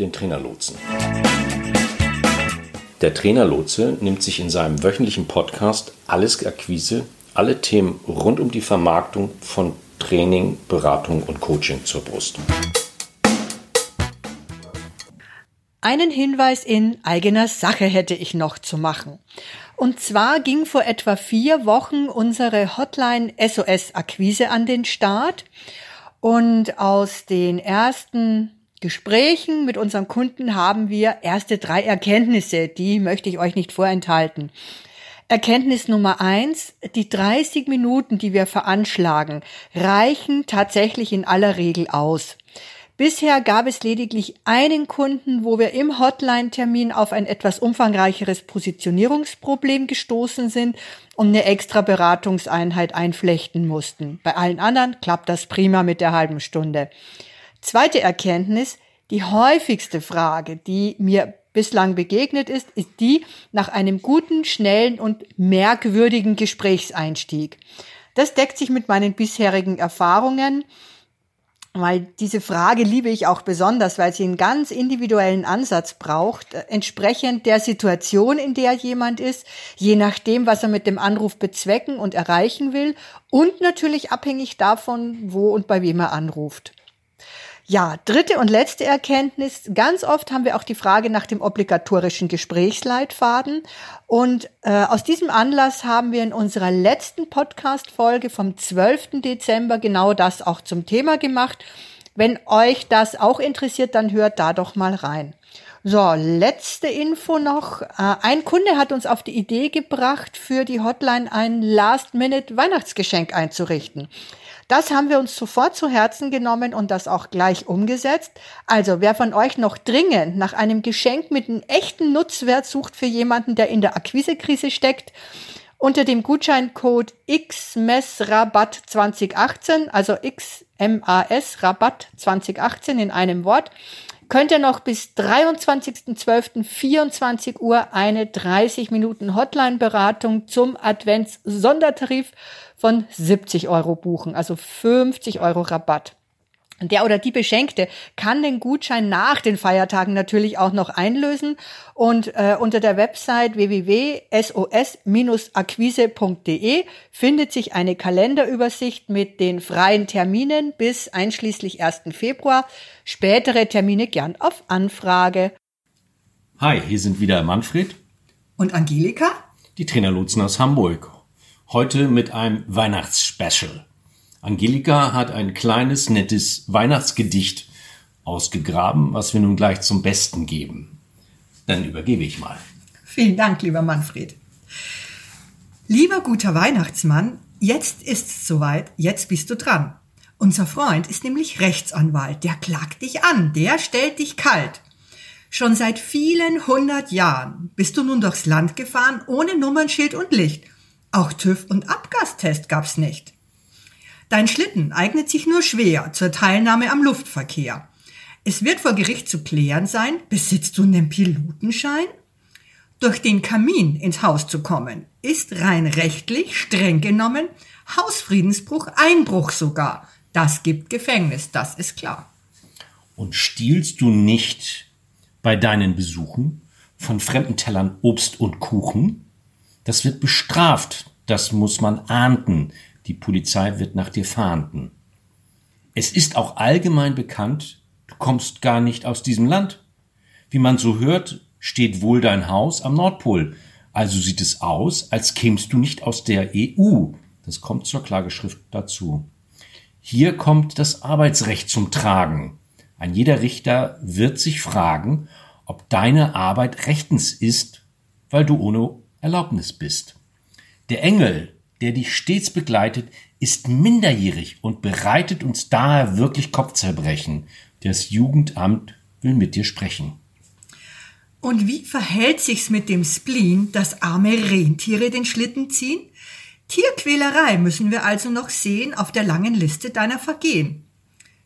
den Trainerlotsen. Der Trainerlotse nimmt sich in seinem wöchentlichen Podcast Alles Akquise, alle Themen rund um die Vermarktung von Training, Beratung und Coaching zur Brust. Einen Hinweis in eigener Sache hätte ich noch zu machen. Und zwar ging vor etwa vier Wochen unsere Hotline SOS Akquise an den Start. Und aus den ersten Gesprächen mit unseren Kunden haben wir erste drei Erkenntnisse, die möchte ich euch nicht vorenthalten. Erkenntnis Nummer eins, die 30 Minuten, die wir veranschlagen, reichen tatsächlich in aller Regel aus. Bisher gab es lediglich einen Kunden, wo wir im Hotline-Termin auf ein etwas umfangreicheres Positionierungsproblem gestoßen sind und eine extra Beratungseinheit einflechten mussten. Bei allen anderen klappt das prima mit der halben Stunde. Zweite Erkenntnis, die häufigste Frage, die mir bislang begegnet ist, ist die nach einem guten, schnellen und merkwürdigen Gesprächseinstieg. Das deckt sich mit meinen bisherigen Erfahrungen, weil diese Frage liebe ich auch besonders, weil sie einen ganz individuellen Ansatz braucht, äh, entsprechend der Situation, in der jemand ist, je nachdem, was er mit dem Anruf bezwecken und erreichen will und natürlich abhängig davon, wo und bei wem er anruft. Ja, dritte und letzte Erkenntnis. Ganz oft haben wir auch die Frage nach dem obligatorischen Gesprächsleitfaden. Und äh, aus diesem Anlass haben wir in unserer letzten Podcast-Folge vom 12. Dezember genau das auch zum Thema gemacht. Wenn euch das auch interessiert, dann hört da doch mal rein. So, letzte Info noch. Äh, ein Kunde hat uns auf die Idee gebracht, für die Hotline ein Last-Minute-Weihnachtsgeschenk einzurichten. Das haben wir uns sofort zu Herzen genommen und das auch gleich umgesetzt. Also wer von euch noch dringend nach einem Geschenk mit einem echten Nutzwert sucht für jemanden, der in der Akquisekrise steckt, unter dem Gutscheincode XMES-Rabatt 2018, also XMAS Rabatt 2018 in einem Wort, könnt ihr noch bis 23.12.24 Uhr eine 30 Minuten Hotline-Beratung zum Advents-Sondertarif von 70 Euro buchen, also 50 Euro Rabatt. Der oder die Beschenkte kann den Gutschein nach den Feiertagen natürlich auch noch einlösen und äh, unter der Website www.sos-akquise.de findet sich eine Kalenderübersicht mit den freien Terminen bis einschließlich 1. Februar. Spätere Termine gern auf Anfrage. Hi, hier sind wieder Manfred und Angelika, die Trainerlotsen aus Hamburg. Heute mit einem Weihnachtsspecial. Angelika hat ein kleines, nettes Weihnachtsgedicht ausgegraben, was wir nun gleich zum Besten geben. Dann übergebe ich mal. Vielen Dank, lieber Manfred. Lieber guter Weihnachtsmann, jetzt ist's soweit, jetzt bist du dran. Unser Freund ist nämlich Rechtsanwalt, der klagt dich an, der stellt dich kalt. Schon seit vielen hundert Jahren bist du nun durchs Land gefahren, ohne Nummernschild und Licht auch TÜV und Abgastest gab's nicht. Dein Schlitten eignet sich nur schwer zur Teilnahme am Luftverkehr. Es wird vor Gericht zu klären sein, besitzt du einen Pilotenschein? Durch den Kamin ins Haus zu kommen, ist rein rechtlich streng genommen Hausfriedensbruch, Einbruch sogar. Das gibt Gefängnis, das ist klar. Und stiehlst du nicht bei deinen Besuchen von fremden Tellern Obst und Kuchen? Das wird bestraft. Das muss man ahnden. Die Polizei wird nach dir fahnden. Es ist auch allgemein bekannt, du kommst gar nicht aus diesem Land. Wie man so hört, steht wohl dein Haus am Nordpol. Also sieht es aus, als kämst du nicht aus der EU. Das kommt zur Klageschrift dazu. Hier kommt das Arbeitsrecht zum Tragen. Ein jeder Richter wird sich fragen, ob deine Arbeit rechtens ist, weil du ohne Erlaubnis bist. Der Engel, der dich stets begleitet, ist minderjährig und bereitet uns daher wirklich Kopfzerbrechen. Das Jugendamt will mit dir sprechen. Und wie verhält sich's mit dem Spleen, dass arme Rentiere den Schlitten ziehen? Tierquälerei müssen wir also noch sehen auf der langen Liste deiner Vergehen.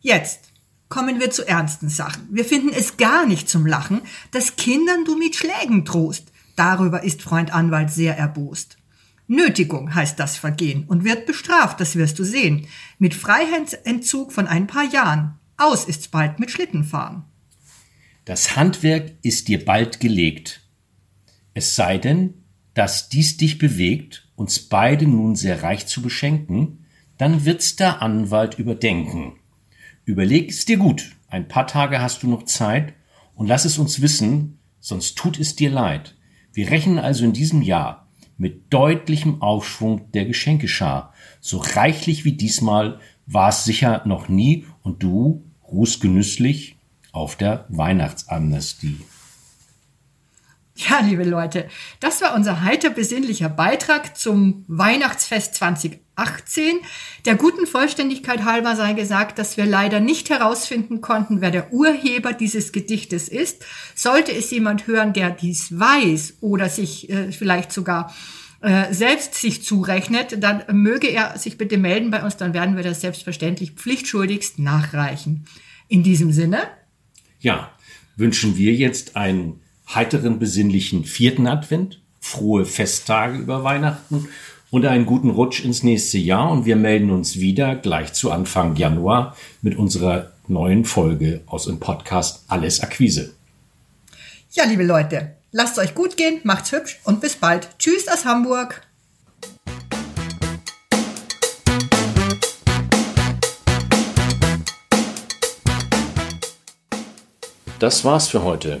Jetzt kommen wir zu ernsten Sachen. Wir finden es gar nicht zum Lachen, dass Kindern du mit Schlägen drohst. Darüber ist Freund Anwalt sehr erbost. Nötigung heißt das Vergehen und wird bestraft, das wirst du sehen, mit Freiheitsentzug von ein paar Jahren. Aus ist's bald mit Schlittenfahren. Das Handwerk ist dir bald gelegt. Es sei denn, dass dies dich bewegt, uns beide nun sehr reich zu beschenken, dann wird's der Anwalt überdenken. Überleg es dir gut, ein paar Tage hast du noch Zeit und lass es uns wissen, sonst tut es dir leid. Wir rechnen also in diesem Jahr mit deutlichem Aufschwung der Geschenkeschar. So reichlich wie diesmal war es sicher noch nie und du ruhst genüsslich auf der Weihnachtsamnestie. Ja, liebe Leute, das war unser heiter besinnlicher Beitrag zum Weihnachtsfest 2018. Der guten Vollständigkeit halber sei gesagt, dass wir leider nicht herausfinden konnten, wer der Urheber dieses Gedichtes ist. Sollte es jemand hören, der dies weiß oder sich äh, vielleicht sogar äh, selbst sich zurechnet, dann möge er sich bitte melden bei uns, dann werden wir das selbstverständlich pflichtschuldigst nachreichen. In diesem Sinne. Ja, wünschen wir jetzt ein heiteren, besinnlichen vierten Advent, frohe Festtage über Weihnachten und einen guten Rutsch ins nächste Jahr. Und wir melden uns wieder gleich zu Anfang Januar mit unserer neuen Folge aus dem Podcast Alles Akquise. Ja, liebe Leute, lasst euch gut gehen, macht's hübsch und bis bald. Tschüss aus Hamburg. Das war's für heute.